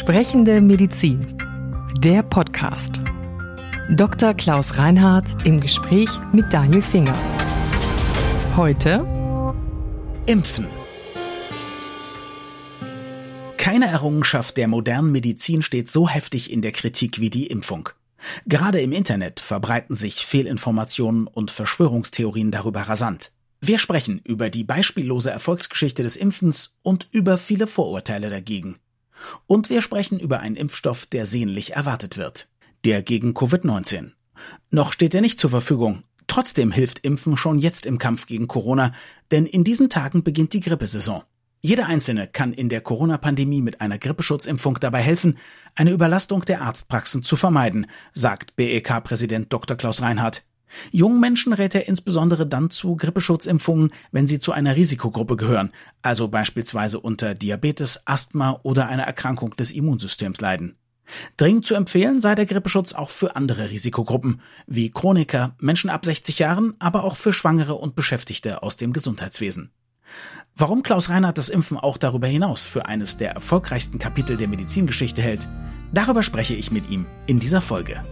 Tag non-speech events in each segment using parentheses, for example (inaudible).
Sprechende Medizin. Der Podcast. Dr. Klaus Reinhardt im Gespräch mit Daniel Finger. Heute Impfen. Keine Errungenschaft der modernen Medizin steht so heftig in der Kritik wie die Impfung. Gerade im Internet verbreiten sich Fehlinformationen und Verschwörungstheorien darüber rasant. Wir sprechen über die beispiellose Erfolgsgeschichte des Impfens und über viele Vorurteile dagegen. Und wir sprechen über einen Impfstoff, der sehnlich erwartet wird. Der gegen Covid-19. Noch steht er nicht zur Verfügung. Trotzdem hilft Impfen schon jetzt im Kampf gegen Corona, denn in diesen Tagen beginnt die Grippesaison. Jeder Einzelne kann in der Corona-Pandemie mit einer Grippeschutzimpfung dabei helfen, eine Überlastung der Arztpraxen zu vermeiden, sagt BEK-Präsident Dr. Klaus Reinhardt. Jungen Menschen rät er insbesondere dann zu Grippeschutzimpfungen, wenn sie zu einer Risikogruppe gehören, also beispielsweise unter Diabetes, Asthma oder einer Erkrankung des Immunsystems leiden. Dringend zu empfehlen sei der Grippeschutz auch für andere Risikogruppen, wie Chroniker, Menschen ab 60 Jahren, aber auch für Schwangere und Beschäftigte aus dem Gesundheitswesen. Warum Klaus Reinhardt das Impfen auch darüber hinaus für eines der erfolgreichsten Kapitel der Medizingeschichte hält, darüber spreche ich mit ihm in dieser Folge.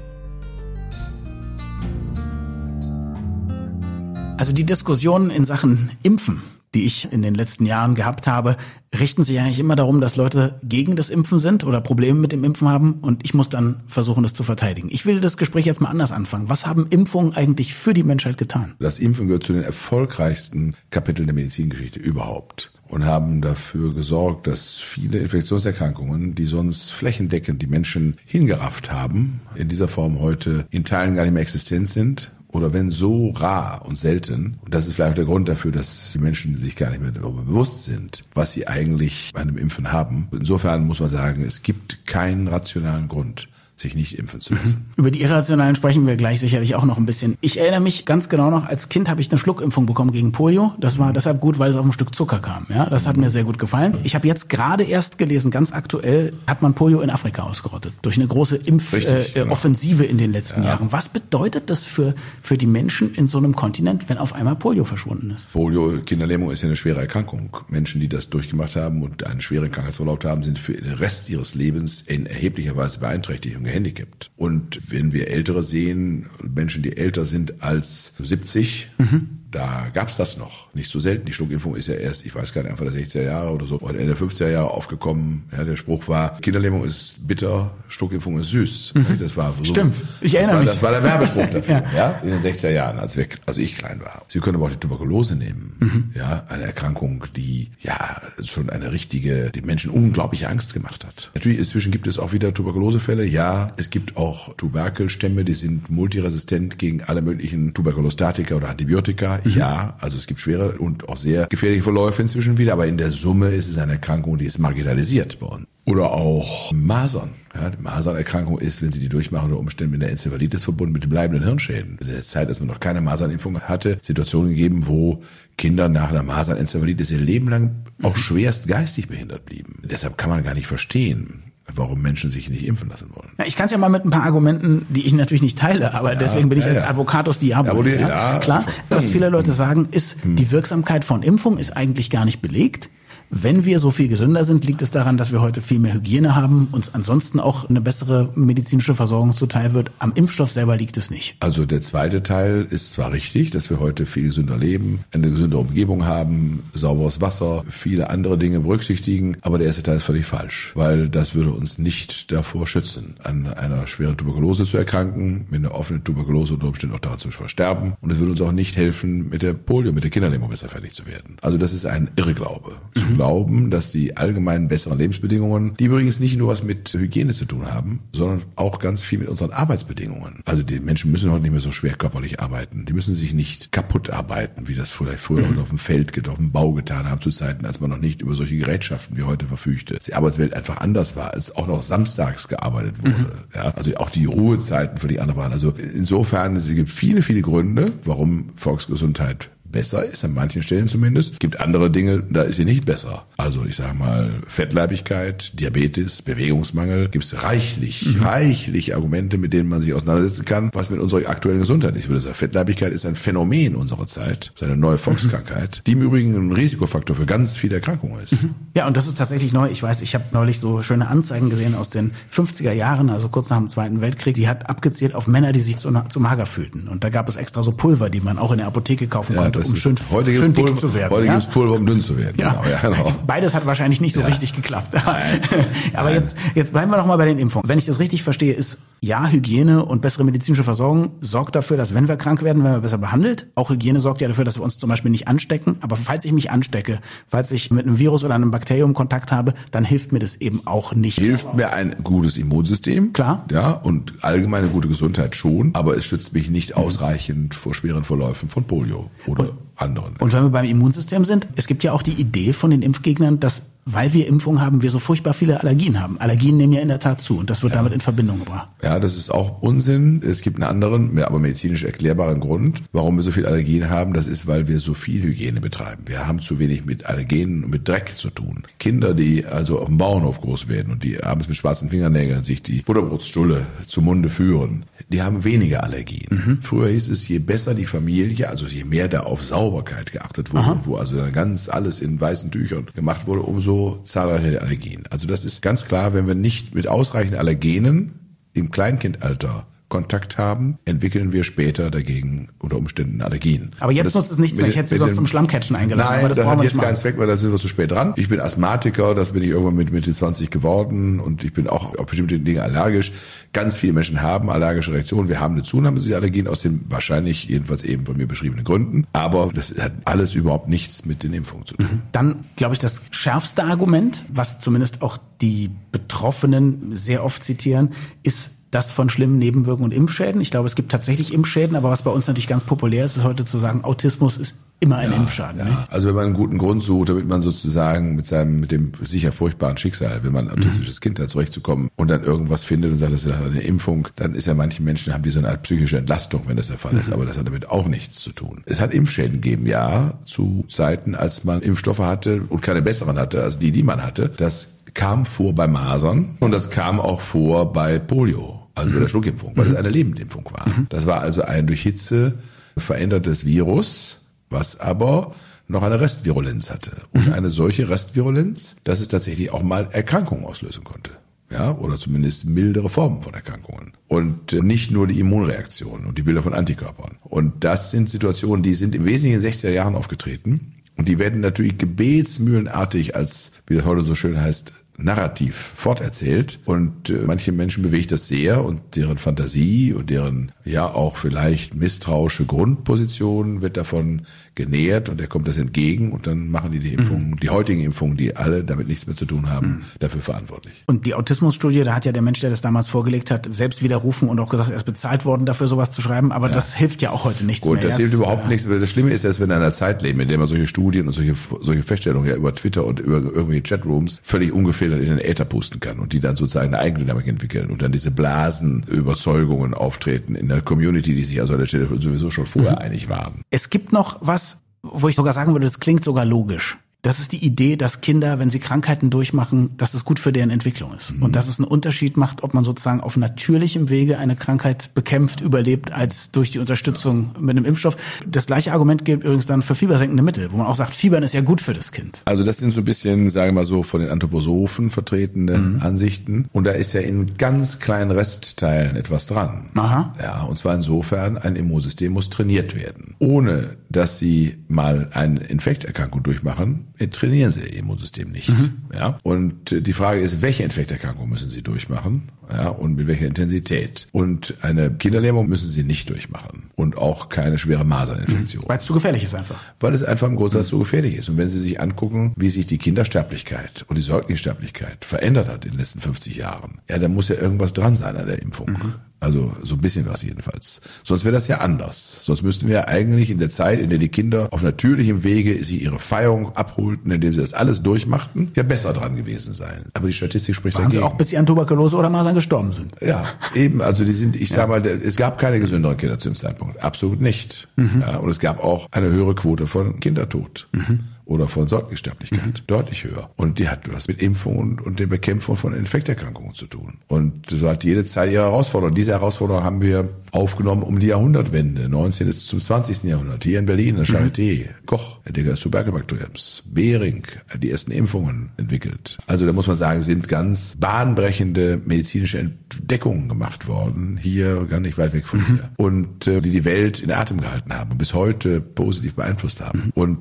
Also die Diskussionen in Sachen Impfen, die ich in den letzten Jahren gehabt habe, richten sich eigentlich immer darum, dass Leute gegen das Impfen sind oder Probleme mit dem Impfen haben und ich muss dann versuchen, das zu verteidigen. Ich will das Gespräch jetzt mal anders anfangen. Was haben Impfungen eigentlich für die Menschheit getan? Das Impfen gehört zu den erfolgreichsten Kapiteln der Medizingeschichte überhaupt und haben dafür gesorgt, dass viele Infektionserkrankungen, die sonst flächendeckend die Menschen hingerafft haben, in dieser Form heute in Teilen gar nicht mehr existent sind oder wenn so rar und selten, und das ist vielleicht der Grund dafür, dass die Menschen sich gar nicht mehr darüber bewusst sind, was sie eigentlich bei einem Impfen haben. Insofern muss man sagen, es gibt keinen rationalen Grund, sich nicht impfen zu lassen. Mhm. Über die Irrationalen sprechen wir gleich sicherlich auch noch ein bisschen. Ich erinnere mich ganz genau noch, als Kind habe ich eine Schluckimpfung bekommen gegen Polio. Das war deshalb gut, weil es auf ein Stück Zucker kam. Ja, das hat mir sehr gut gefallen. Ich habe jetzt gerade erst gelesen, ganz aktuell hat man Polio in Afrika ausgerottet durch eine große Impfoffensive äh, genau. in den letzten ja. Jahren. Was bedeutet das für für die Menschen in so einem Kontinent, wenn auf einmal Polio verschwunden ist? Polio, Kinderlähmung ist ja eine schwere Erkrankung. Menschen, die das durchgemacht haben und einen schweren Krankheitsverlauf haben, sind für den Rest ihres Lebens in erheblicher Weise beeinträchtigt gehandicapt. Und wenn wir Ältere sehen, Menschen, die älter sind als 70, mhm da gab's das noch. Nicht so selten. Die Schluckimpfung ist ja erst, ich weiß gar nicht, Anfang der 60er Jahre oder so, oder Ende der 50er Jahre aufgekommen. Ja, der Spruch war, Kinderlähmung ist bitter, Schluckimpfung ist süß. Mhm. Das war so, Stimmt, ich erinnere war, mich. Das war der Werbespruch (laughs) dafür, ja. ja. in den 60er Jahren, als, wir, als ich klein war. Sie können aber auch die Tuberkulose nehmen. Mhm. Ja, eine Erkrankung, die ja schon eine richtige, den Menschen unglaubliche Angst gemacht hat. Natürlich, inzwischen gibt es auch wieder Tuberkulosefälle. Ja, es gibt auch Tuberkelstämme, die sind multiresistent gegen alle möglichen Tuberkulostatika oder Antibiotika. Mhm. Ja, also es gibt schwere und auch sehr gefährliche Verläufe inzwischen wieder, aber in der Summe ist es eine Erkrankung, die ist marginalisiert worden. Oder auch Masern. Ja, die Masernerkrankung ist, wenn sie die durchmachen, unter Umständen mit der Enzephalitis verbunden mit bleibenden Hirnschäden. In der Zeit, als man noch keine Masernimpfung hatte, Situationen gegeben, wo Kinder nach einer Masernencefalitis ihr Leben lang auch schwerst geistig behindert blieben. Deshalb kann man gar nicht verstehen, warum Menschen sich nicht impfen lassen wollen. Ja, ich kann es ja mal mit ein paar Argumenten, die ich natürlich nicht teile, aber ja, deswegen bin ich ja, als Advocatus Diaboli. Ja, Klar, was viele Leute sagen, ist, hm. die Wirksamkeit von Impfung ist eigentlich gar nicht belegt. Wenn wir so viel gesünder sind, liegt es daran, dass wir heute viel mehr Hygiene haben, uns ansonsten auch eine bessere medizinische Versorgung zuteil wird. Am Impfstoff selber liegt es nicht. Also der zweite Teil ist zwar richtig, dass wir heute viel gesünder leben, eine gesündere Umgebung haben, sauberes Wasser, viele andere Dinge berücksichtigen, aber der erste Teil ist völlig falsch, weil das würde uns nicht davor schützen, an einer schweren Tuberkulose zu erkranken, mit einer offenen Tuberkulose unter Umständen auch daran zu versterben und es würde uns auch nicht helfen, mit der Polio, mit der Kinderlähmung besser fertig zu werden. Also das ist ein Irrglaube. Mhm glauben, dass die allgemeinen besseren Lebensbedingungen, die übrigens nicht nur was mit Hygiene zu tun haben, sondern auch ganz viel mit unseren Arbeitsbedingungen. Also die Menschen müssen heute nicht mehr so schwer körperlich arbeiten. Die müssen sich nicht kaputt arbeiten, wie das vielleicht früher mhm. auf dem Feld, auf dem Bau getan haben, zu Zeiten, als man noch nicht über solche Gerätschaften wie heute verfügte. Dass die Arbeitswelt einfach anders war, als auch noch samstags gearbeitet wurde. Mhm. Ja, also auch die Ruhezeiten für die anderen waren. Also insofern, es gibt viele, viele Gründe, warum Volksgesundheit besser ist, an manchen Stellen zumindest. Es gibt andere Dinge, da ist sie nicht besser. Also ich sage mal, Fettleibigkeit, Diabetes, Bewegungsmangel, gibt es reichlich, mhm. reichlich Argumente, mit denen man sich auseinandersetzen kann, was mit unserer aktuellen Gesundheit ist. Ich würde sagen, Fettleibigkeit ist ein Phänomen unserer Zeit, ist eine neue Volkskrankheit, mhm. die im Übrigen ein Risikofaktor für ganz viele Erkrankungen ist. Mhm. Ja, und das ist tatsächlich neu. Ich weiß, ich habe neulich so schöne Anzeigen gesehen aus den 50er Jahren, also kurz nach dem Zweiten Weltkrieg. Die hat abgezählt auf Männer, die sich zu, zu mager fühlten. Und da gab es extra so Pulver, die man auch in der Apotheke kaufen ja, konnte, um schön, heute schön dick Pulver, zu werden. Heute ja? gibt es Pulver, um dünn zu werden. Ja. Genau, ja genau. Beides hat wahrscheinlich nicht so ja. richtig geklappt. Nein. (laughs) Aber Nein. jetzt, jetzt bleiben wir noch mal bei den Impfungen. Wenn ich das richtig verstehe, ist ja, Hygiene und bessere medizinische Versorgung sorgt dafür, dass wenn wir krank werden, werden wir besser behandelt. Auch Hygiene sorgt ja dafür, dass wir uns zum Beispiel nicht anstecken. Aber falls ich mich anstecke, falls ich mit einem Virus oder einem Bakterium Kontakt habe, dann hilft mir das eben auch nicht. Hilft mir ein gutes Immunsystem. Klar. Ja, und allgemeine gute Gesundheit schon. Aber es schützt mich nicht ausreichend vor schweren Verläufen von Polio oder und, anderen. Und wenn wir beim Immunsystem sind, es gibt ja auch die Idee von den Impfgegnern, dass weil wir Impfungen haben, wir so furchtbar viele Allergien haben. Allergien nehmen ja in der Tat zu und das wird ja. damit in Verbindung gebracht. Ja, das ist auch Unsinn. Es gibt einen anderen, aber medizinisch erklärbaren Grund, warum wir so viel Allergien haben. Das ist, weil wir so viel Hygiene betreiben. Wir haben zu wenig mit Allergenen und mit Dreck zu tun. Kinder, die also auf dem Bauernhof groß werden und die abends mit schwarzen Fingernägeln sich die Butterbrotstulle zum Munde führen, die haben weniger Allergien. Mhm. Früher hieß es, je besser die Familie, also je mehr da auf Sauberkeit geachtet wurde, wo also dann ganz alles in weißen Tüchern gemacht wurde, umso zahlreicher Allergien. Also das ist ganz klar, wenn wir nicht mit ausreichend Allergenen im Kleinkindalter Kontakt haben, entwickeln wir später dagegen unter Umständen Allergien. Aber jetzt nutzt es nichts mehr. Ich hätte Sie sonst zum Schlammcatchen eingeladen. Nein, aber das, das hat jetzt keinen Zweck mehr, da sind wir zu spät dran. Ich bin Asthmatiker, das bin ich irgendwann mit Mitte 20 geworden und ich bin auch auf bestimmte Dinge allergisch. Ganz viele Menschen haben allergische Reaktionen. Wir haben eine Zunahme dieser Allergien aus den wahrscheinlich jedenfalls eben von mir beschriebenen Gründen. Aber das hat alles überhaupt nichts mit den Impfungen zu tun. Mhm. Dann glaube ich das schärfste Argument, was zumindest auch die Betroffenen sehr oft zitieren, ist das von schlimmen Nebenwirkungen und Impfschäden. Ich glaube, es gibt tatsächlich Impfschäden, aber was bei uns natürlich ganz populär ist, ist heute zu sagen, Autismus ist immer ein ja, Impfschaden. Ja. Ne? Also wenn man einen guten Grund sucht, damit man sozusagen mit seinem, mit dem sicher furchtbaren Schicksal, wenn man ein autistisches mhm. Kind hat, zurechtzukommen und dann irgendwas findet und sagt, das ist eine Impfung, dann ist ja manche Menschen haben die so eine Art psychische Entlastung, wenn das der Fall mhm. ist, aber das hat damit auch nichts zu tun. Es hat Impfschäden gegeben, ja, zu Zeiten, als man Impfstoffe hatte und keine besseren hatte, als die, die man hatte. Das kam vor bei Masern und das kam auch vor bei Polio also bei der Schluckimpfung, weil es eine Lebendimpfung war. Das war also ein durch Hitze verändertes Virus, was aber noch eine Restvirulenz hatte. Und eine solche Restvirulenz, dass es tatsächlich auch mal Erkrankungen auslösen konnte. Ja, oder zumindest mildere Formen von Erkrankungen. Und nicht nur die Immunreaktion und die Bilder von Antikörpern. Und das sind Situationen, die sind im Wesentlichen in den 60er Jahren aufgetreten. Und die werden natürlich gebetsmühlenartig als, wie das heute so schön heißt, Narrativ forterzählt. Und äh, manche Menschen bewegt das sehr und deren Fantasie und deren ja auch vielleicht misstrauische Grundposition wird davon genährt und er kommt das entgegen und dann machen die die Impfungen, mhm. die heutigen Impfungen, die alle damit nichts mehr zu tun haben, mhm. dafür verantwortlich. Und die Autismusstudie, da hat ja der Mensch, der das damals vorgelegt hat, selbst widerrufen und auch gesagt, er ist bezahlt worden, dafür sowas zu schreiben, aber ja. das hilft ja auch heute nichts Gut, mehr. das hilft überhaupt äh, nichts, weil das Schlimme ist, dass wir in einer Zeit leben, in der man solche Studien und solche, solche Feststellungen ja über Twitter und über irgendwelche Chatrooms völlig ungefiltert in den Äther pusten kann und die dann sozusagen eine Eigendynamik entwickeln und dann diese Blasenüberzeugungen auftreten in der Community, die sich also an der Stelle sowieso schon vorher mhm. einig waren. Es gibt noch was, wo ich sogar sagen würde, das klingt sogar logisch. Das ist die Idee, dass Kinder, wenn sie Krankheiten durchmachen, dass das gut für deren Entwicklung ist. Mhm. Und dass es einen Unterschied macht, ob man sozusagen auf natürlichem Wege eine Krankheit bekämpft, überlebt, als durch die Unterstützung mit einem Impfstoff. Das gleiche Argument gilt übrigens dann für fiebersenkende Mittel, wo man auch sagt, Fiebern ist ja gut für das Kind. Also das sind so ein bisschen, sagen wir mal so, von den Anthroposophen vertretene mhm. Ansichten. Und da ist ja in ganz kleinen Restteilen etwas dran. Aha. Ja, und zwar insofern, ein Immunsystem muss trainiert werden. Ohne, dass sie mal eine Infekterkrankung durchmachen, trainieren sie ihr Immunsystem nicht. Mhm. Ja? Und die Frage ist, welche Infekterkrankung müssen sie durchmachen? Ja, und mit welcher Intensität. Und eine Kinderlähmung müssen sie nicht durchmachen. Und auch keine schwere Maserninfektion. Weil es zu gefährlich ist einfach. Weil es einfach im Grundsatz mhm. zu gefährlich ist. Und wenn Sie sich angucken, wie sich die Kindersterblichkeit und die Säuglingssterblichkeit verändert hat in den letzten 50 Jahren, ja, dann muss ja irgendwas dran sein an der Impfung. Also so ein bisschen was jedenfalls. Sonst wäre das ja anders. Sonst müssten wir eigentlich in der Zeit, in der die Kinder auf natürlichem Wege sie ihre Feierung abholten, indem sie das alles durchmachten, ja besser dran gewesen sein. Aber die Statistik spricht Waren dagegen. Sie auch bis sie an Tuberkulose oder Masern gestorben sind. Ja, eben. Also die sind, ich ja. sag mal, es gab keine gesünderen Kinder zu dem Zeitpunkt. Absolut nicht. Mhm. Ja, und es gab auch eine höhere Quote von Kindertod. Mhm oder von Säuglingssterblichkeit mhm. deutlich höher. Und die hat was mit Impfungen und der Bekämpfung von Infekterkrankungen zu tun. Und so hat jede Zeit ihre Herausforderung. Diese Herausforderung haben wir aufgenommen um die Jahrhundertwende, 19. zum 20. Jahrhundert. Hier in Berlin, in der Charité, mhm. Koch, Entdecker des Tuberkelbakteriums, Behring, die ersten Impfungen entwickelt. Also da muss man sagen, sind ganz bahnbrechende medizinische Entdeckungen gemacht worden, hier gar nicht weit weg von mhm. hier. Und äh, die die Welt in Atem gehalten haben und bis heute positiv beeinflusst haben. Mhm. Und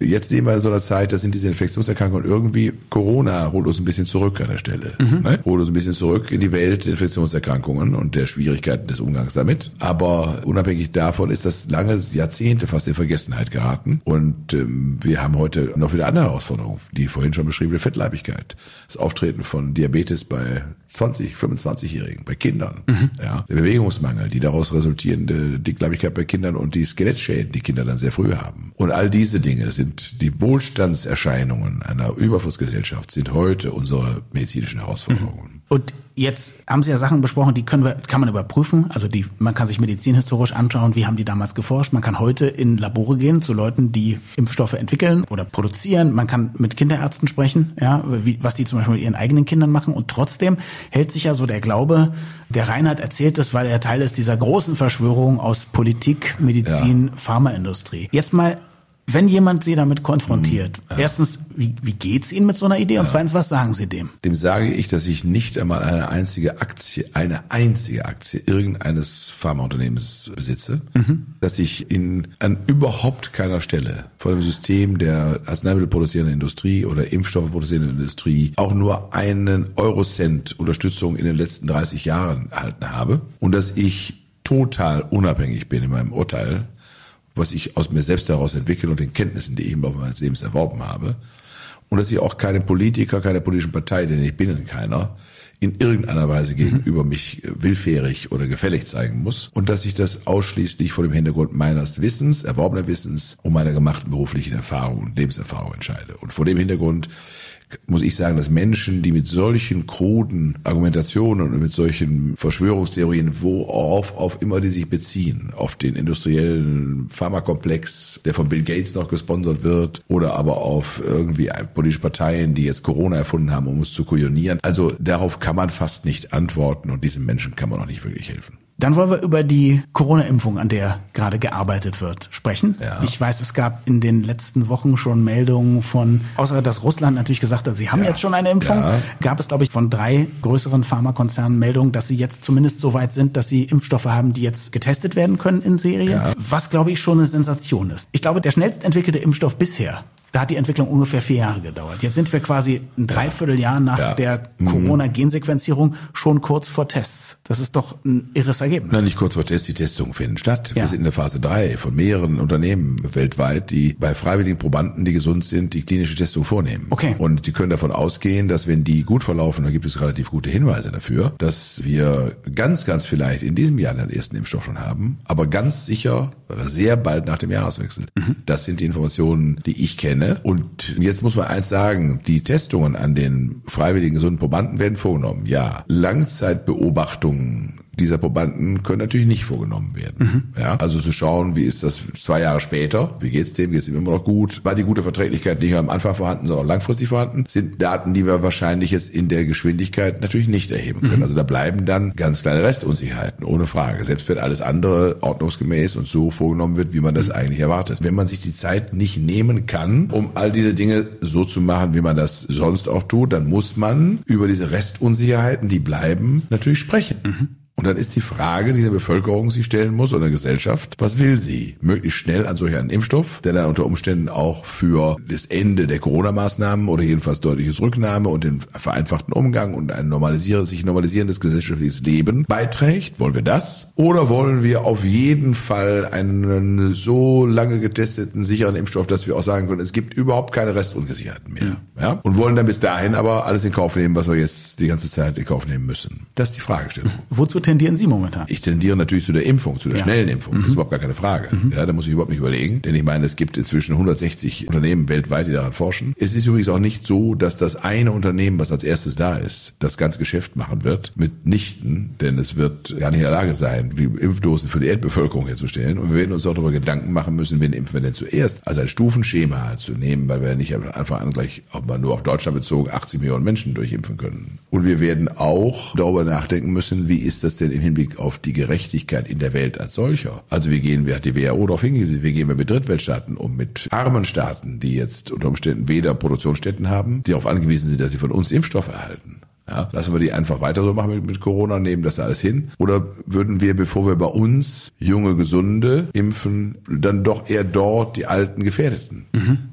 jetzt leben wir in so einer Zeit, da sind diese Infektionserkrankungen irgendwie, Corona holt uns ein bisschen zurück an der Stelle. Mhm. Ne? Holt uns ein bisschen zurück in die Welt der Infektionserkrankungen und der Schwierigkeiten des Umgangs damit. Aber unabhängig davon ist das lange Jahrzehnte fast in Vergessenheit geraten. Und ähm, wir haben heute noch wieder andere Herausforderungen. Die vorhin schon beschriebene Fettleibigkeit. Das Auftreten von Diabetes bei 20, 25-Jährigen, bei Kindern. Mhm. Ja, der Bewegungsmangel, die daraus resultierende Dickleibigkeit bei Kindern und die Skelettschäden, die Kinder dann sehr früh haben. Und all diese Dinge sind die Wohlstandserscheinungen einer Überflussgesellschaft, sind heute unsere medizinischen Herausforderungen. Mhm. Und Jetzt haben Sie ja Sachen besprochen, die können wir, kann man überprüfen. Also die, man kann sich medizinhistorisch anschauen, wie haben die damals geforscht. Man kann heute in Labore gehen zu Leuten, die Impfstoffe entwickeln oder produzieren. Man kann mit Kinderärzten sprechen, ja, wie, was die zum Beispiel mit ihren eigenen Kindern machen. Und trotzdem hält sich ja so der Glaube, der Reinhard erzählt es, weil er Teil ist dieser großen Verschwörung aus Politik, Medizin, ja. Pharmaindustrie. Jetzt mal wenn jemand Sie damit konfrontiert, mhm. ja. erstens, wie, wie geht's Ihnen mit so einer Idee? Und ja. zweitens, was sagen Sie dem? Dem sage ich, dass ich nicht einmal eine einzige Aktie, eine einzige Aktie irgendeines Pharmaunternehmens besitze, mhm. dass ich in an überhaupt keiner Stelle von dem System der Arzneimittel produzierenden Industrie oder Impfstoffe produzierenden Industrie auch nur einen Eurocent Unterstützung in den letzten 30 Jahren erhalten habe und dass ich total unabhängig bin in meinem Urteil was ich aus mir selbst heraus entwickle und den Kenntnissen, die ich im Laufe meines Lebens erworben habe. Und dass ich auch keinem Politiker, keiner politischen Partei, denn ich bin in keiner, in irgendeiner Weise gegenüber mich willfährig oder gefällig zeigen muss und dass ich das ausschließlich vor dem Hintergrund meines Wissens, erworbener Wissens und meiner gemachten beruflichen Erfahrung und Lebenserfahrung entscheide. Und vor dem Hintergrund muss ich sagen, dass Menschen, die mit solchen kruden Argumentationen und mit solchen Verschwörungstheorien, worauf auf immer die sich beziehen, auf den industriellen Pharmakomplex, der von Bill Gates noch gesponsert wird, oder aber auf irgendwie politische Parteien, die jetzt Corona erfunden haben, um es zu kujonieren. Also darauf kann man fast nicht antworten und diesen Menschen kann man auch nicht wirklich helfen. Dann wollen wir über die Corona-Impfung, an der gerade gearbeitet wird, sprechen. Ja. Ich weiß, es gab in den letzten Wochen schon Meldungen von, außer dass Russland natürlich gesagt hat, sie haben ja. jetzt schon eine Impfung, ja. gab es, glaube ich, von drei größeren Pharmakonzernen Meldungen, dass sie jetzt zumindest so weit sind, dass sie Impfstoffe haben, die jetzt getestet werden können in Serie. Was, glaube ich, schon eine Sensation ist. Ich glaube, der schnellst entwickelte Impfstoff bisher da hat die Entwicklung ungefähr vier Jahre gedauert. Jetzt sind wir quasi ein Dreivierteljahr nach ja. der mhm. Corona-Gensequenzierung schon kurz vor Tests. Das ist doch ein irres Ergebnis. Nein, nicht kurz vor Tests, die Testungen finden statt. Ja. Wir sind in der Phase drei von mehreren Unternehmen weltweit, die bei freiwilligen Probanden, die gesund sind, die klinische Testung vornehmen. Okay. Und die können davon ausgehen, dass wenn die gut verlaufen, da gibt es relativ gute Hinweise dafür, dass wir ganz, ganz vielleicht in diesem Jahr den ersten Impfstoff schon haben, aber ganz sicher sehr bald nach dem Jahreswechsel. Mhm. Das sind die Informationen, die ich kenne Szene. Und jetzt muss man eins sagen, die Testungen an den freiwilligen gesunden Probanden werden vorgenommen. Ja, Langzeitbeobachtungen dieser Probanden können natürlich nicht vorgenommen werden. Mhm. Ja, also zu schauen, wie ist das zwei Jahre später, wie geht's dem, geht's ihm immer noch gut, war die gute Verträglichkeit nicht nur am Anfang vorhanden, sondern auch langfristig vorhanden, sind Daten, die wir wahrscheinlich jetzt in der Geschwindigkeit natürlich nicht erheben können. Mhm. Also da bleiben dann ganz kleine Restunsicherheiten, ohne Frage. Selbst wenn alles andere ordnungsgemäß und so vorgenommen wird, wie man das mhm. eigentlich erwartet. Wenn man sich die Zeit nicht nehmen kann, um all diese Dinge so zu machen, wie man das sonst auch tut, dann muss man über diese Restunsicherheiten, die bleiben, natürlich sprechen. Und dann ist die Frage, die die Bevölkerung sich stellen muss oder Gesellschaft, was will sie? Möglichst schnell an solch einen Impfstoff, der dann unter Umständen auch für das Ende der Corona-Maßnahmen oder jedenfalls deutliche Rücknahme und den vereinfachten Umgang und ein normalisier sich normalisierendes gesellschaftliches Leben beiträgt. Wollen wir das? Oder wollen wir auf jeden Fall einen so lange getesteten, sicheren Impfstoff, dass wir auch sagen können, es gibt überhaupt keine Restunsicherheiten mehr. Ja? Und wollen dann bis dahin aber alles in Kauf nehmen, was wir jetzt die ganze Zeit in Kauf nehmen müssen. Das ist die Fragestellung. Wozu tendieren Sie momentan? Ich tendiere natürlich zu der Impfung, zu der Ja. schnellen Impfung. Das ist überhaupt gar keine Frage. Ja, da muss ich überhaupt nicht überlegen. Denn ich meine, es gibt inzwischen 160 Unternehmen weltweit, die daran forschen. Es ist übrigens auch nicht so, dass das eine Unternehmen, was als erstes da ist, das ganze Geschäft machen wird. Mitnichten, denn es wird gar nicht in der Lage sein, die Impfdosen für die Erdbevölkerung herzustellen. Und wir werden uns auch darüber Gedanken machen müssen, wen impfen wir denn zuerst. Also ein Stufenschema zu nehmen, weil wir nicht Anfang an gleich, auch mal nur auf Deutschland bezogen, 80 Millionen Menschen durchimpfen können. Und wir werden auch darüber nachdenken müssen, wie ist das denn im Hinblick auf die Gerechtigkeit in der Welt als solcher. Also wie gehen wir, hat die WHO darauf hingewiesen, wie gehen wir mit Drittweltstaaten um, mit armen Staaten, die jetzt unter Umständen weder Produktionsstätten haben, die darauf angewiesen sind, dass sie von uns Impfstoffe erhalten. Ja, lassen wir die einfach weiter so machen mit, mit Corona, nehmen das alles hin? Oder würden wir, bevor wir bei uns junge, gesunde impfen, dann doch eher dort die alten Gefährdeten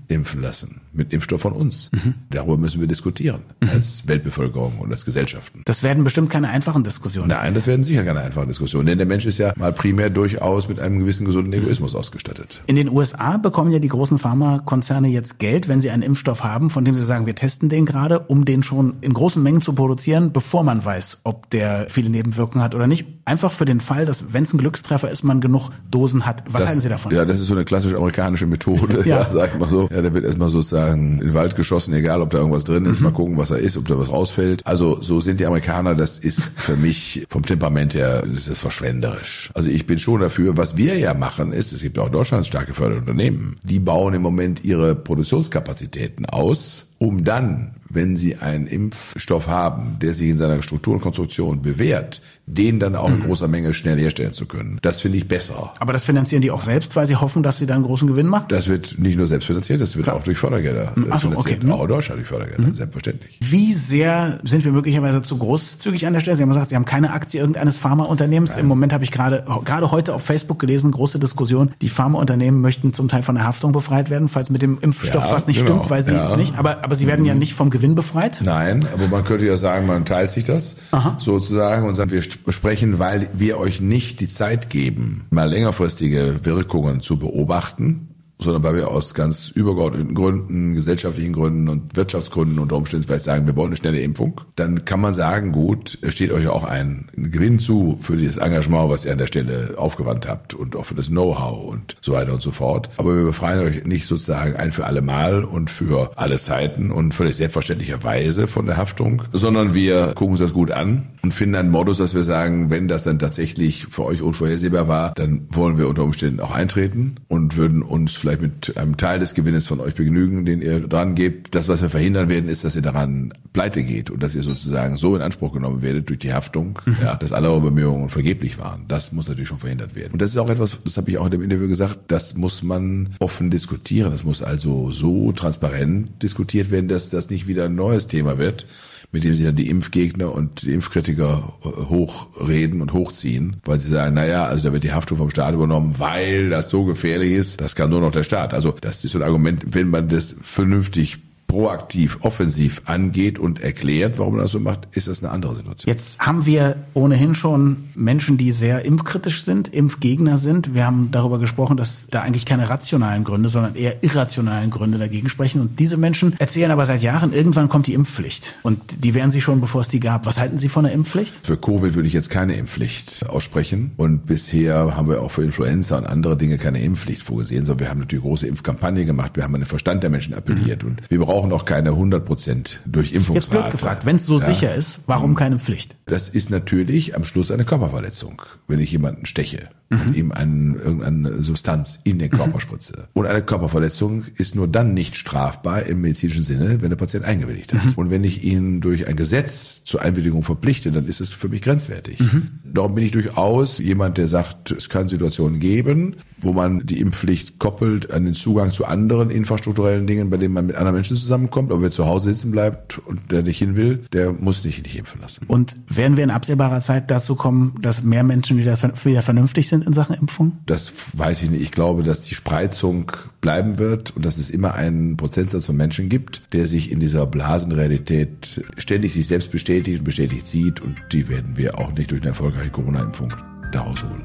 impfen lassen? Mit Impfstoff von uns. Darüber müssen wir diskutieren. Als Weltbevölkerung und als Gesellschaften. Das werden bestimmt keine einfachen Diskussionen. Nein, das werden sicher keine einfachen Diskussionen, denn der Mensch ist ja mal primär durchaus mit einem gewissen gesunden Egoismus ausgestattet. In den USA bekommen ja die großen Pharmakonzerne jetzt Geld, wenn sie einen Impfstoff haben, von dem sie sagen, wir testen den gerade, um den schon in großen Mengen zu produzieren, bevor man weiß, ob der viele Nebenwirkungen hat oder nicht. Einfach für den Fall, dass, wenn es ein Glückstreffer ist, man genug Dosen hat. Was das, halten Sie davon? Ja, das ist so eine klassisch amerikanische Methode, (laughs) Ja. ja. sag ich mal so. Ja, da wird erstmal sozusagen in den Wald geschossen, egal ob da irgendwas drin ist, mal gucken, was da ist, ob da was rausfällt. Also so sind die Amerikaner, das ist für (laughs) mich vom Temperament her, ist das verschwenderisch. Also ich bin schon dafür, was wir ja machen ist, es gibt auch in Deutschland stark geförderte Unternehmen, die bauen im Moment ihre Produktionskapazitäten aus, um dann, wenn sie einen Impfstoff haben, der sich in seiner Struktur und Konstruktion bewährt, den dann auch in großer Menge schnell herstellen zu können. Das finde ich besser. Aber das finanzieren die auch selbst, weil sie hoffen, dass sie da einen großen Gewinn machen? Das wird nicht nur selbst finanziert, das wird auch durch Fördergelder äh, Ach so, finanziert. okay. Mhm. Auch Deutschland durch Fördergelder, selbstverständlich. Wie sehr sind wir möglicherweise zu großzügig an der Stelle? Sie haben gesagt, Sie haben keine Aktie irgendeines Pharmaunternehmens. Im Moment habe ich gerade gerade heute auf Facebook gelesen, große Diskussion. Die Pharmaunternehmen möchten zum Teil von der Haftung befreit werden, falls mit dem Impfstoff Ja, was nicht genau. stimmt, weil sie Ja. Mhm. nicht. Aber aber sie werden ja nicht vom Gewinn befreit. Nein, aber man könnte ja sagen, man teilt sich das sozusagen und sagt, wir besprechen, weil wir euch nicht die Zeit geben, mal längerfristige Wirkungen zu beobachten, sondern weil wir aus ganz übergeordneten Gründen, gesellschaftlichen Gründen und Wirtschaftsgründen unter Umständen vielleicht sagen, wir wollen eine schnelle Impfung, dann kann man sagen, gut, es steht euch auch ein Gewinn zu für das Engagement, was ihr an der Stelle aufgewandt habt und auch für das Know-how und so weiter und so fort. Aber wir befreien euch nicht sozusagen ein für alle Mal und für alle Zeiten und völlig selbstverständlicherweise von der Haftung, sondern wir gucken uns das gut an und finden einen Modus, dass wir sagen, wenn das dann tatsächlich für euch unvorhersehbar war, dann wollen wir unter Umständen auch eintreten und würden uns vielleicht mit einem Teil des Gewinnes von euch begnügen, den ihr dran gebt. Das, was wir verhindern werden, ist, dass ihr daran pleite geht und dass ihr sozusagen so in Anspruch genommen werdet durch die Haftung, ja, dass alle eure Bemühungen vergeblich waren. Das muss natürlich schon verhindert werden. Und das ist auch etwas, das habe ich auch in dem Interview gesagt, das muss man offen diskutieren. Das muss also so transparent diskutiert werden, dass das nicht wieder ein neues Thema wird, mit dem sich dann die Impfgegner und die Impfkritiker äh, hochreden und hochziehen, weil sie sagen, naja, also da wird die Haftung vom Staat übernommen, weil das so gefährlich ist, das kann nur noch der Staat. Also das ist so ein Argument, wenn man das vernünftig proaktiv, offensiv angeht und erklärt, warum man das so macht, ist das eine andere Situation. Jetzt haben wir ohnehin schon Menschen, die sehr impfkritisch sind, Impfgegner sind. Wir haben darüber gesprochen, dass da eigentlich keine rationalen Gründe, sondern eher irrationalen Gründe dagegen sprechen. Und diese Menschen erzählen aber seit Jahren, irgendwann kommt die Impfpflicht. Und die wären sie schon, bevor es die gab. Was halten Sie von der Impfpflicht? Für Covid würde ich jetzt keine Impfpflicht aussprechen. Und bisher haben wir auch für Influenza und andere Dinge keine Impfpflicht vorgesehen, sondern wir haben natürlich große Impfkampagnen gemacht. Wir haben an den Verstand der Menschen appelliert. Und wir brauchen auch keine 100 Prozent Durchimpfungsrate. Jetzt blöd gefragt, wenn es so sicher ist, warum keine Pflicht? Das ist natürlich am Schluss eine Körperverletzung, wenn ich jemanden steche und ihm einen, irgendeine Substanz in den Körper spritze. Und eine Körperverletzung ist nur dann nicht strafbar im medizinischen Sinne, wenn der Patient eingewilligt hat. Und wenn ich ihn durch ein Gesetz zur Einwilligung verpflichte, dann ist es für mich grenzwertig. Darum bin ich durchaus jemand, der sagt, es kann Situationen geben, wo man die Impfpflicht koppelt an den Zugang zu anderen infrastrukturellen Dingen, bei denen man mit anderen Menschen zusammenkommt. Aber wer zu Hause sitzen bleibt und der nicht hin will, der muss sich nicht impfen lassen. Und werden wir in absehbarer Zeit dazu kommen, dass mehr Menschen wieder, wieder vernünftig sind in Sachen Impfung? Das weiß ich nicht. Ich glaube, dass die Spreizung bleiben wird und dass es immer einen Prozentsatz von Menschen gibt, der sich in dieser Blasenrealität ständig sich selbst bestätigt und bestätigt sieht. Und die werden wir auch nicht durch eine erfolgreiche Corona-Impfung daraus holen.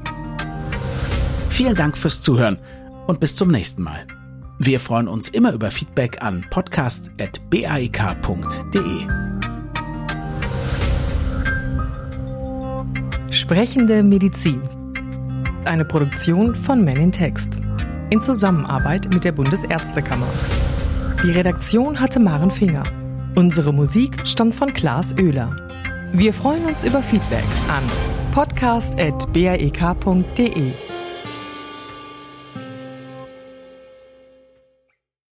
Vielen Dank fürs Zuhören und bis zum nächsten Mal. Wir freuen uns immer über Feedback an podcast.baik.de. Sprechende Medizin. Eine Produktion von Men in Text. In Zusammenarbeit mit der Bundesärztekammer. Die Redaktion hatte Maren Finger. Unsere Musik stammt von Klaas Oehler. Wir freuen uns über Feedback an podcast.brek.de.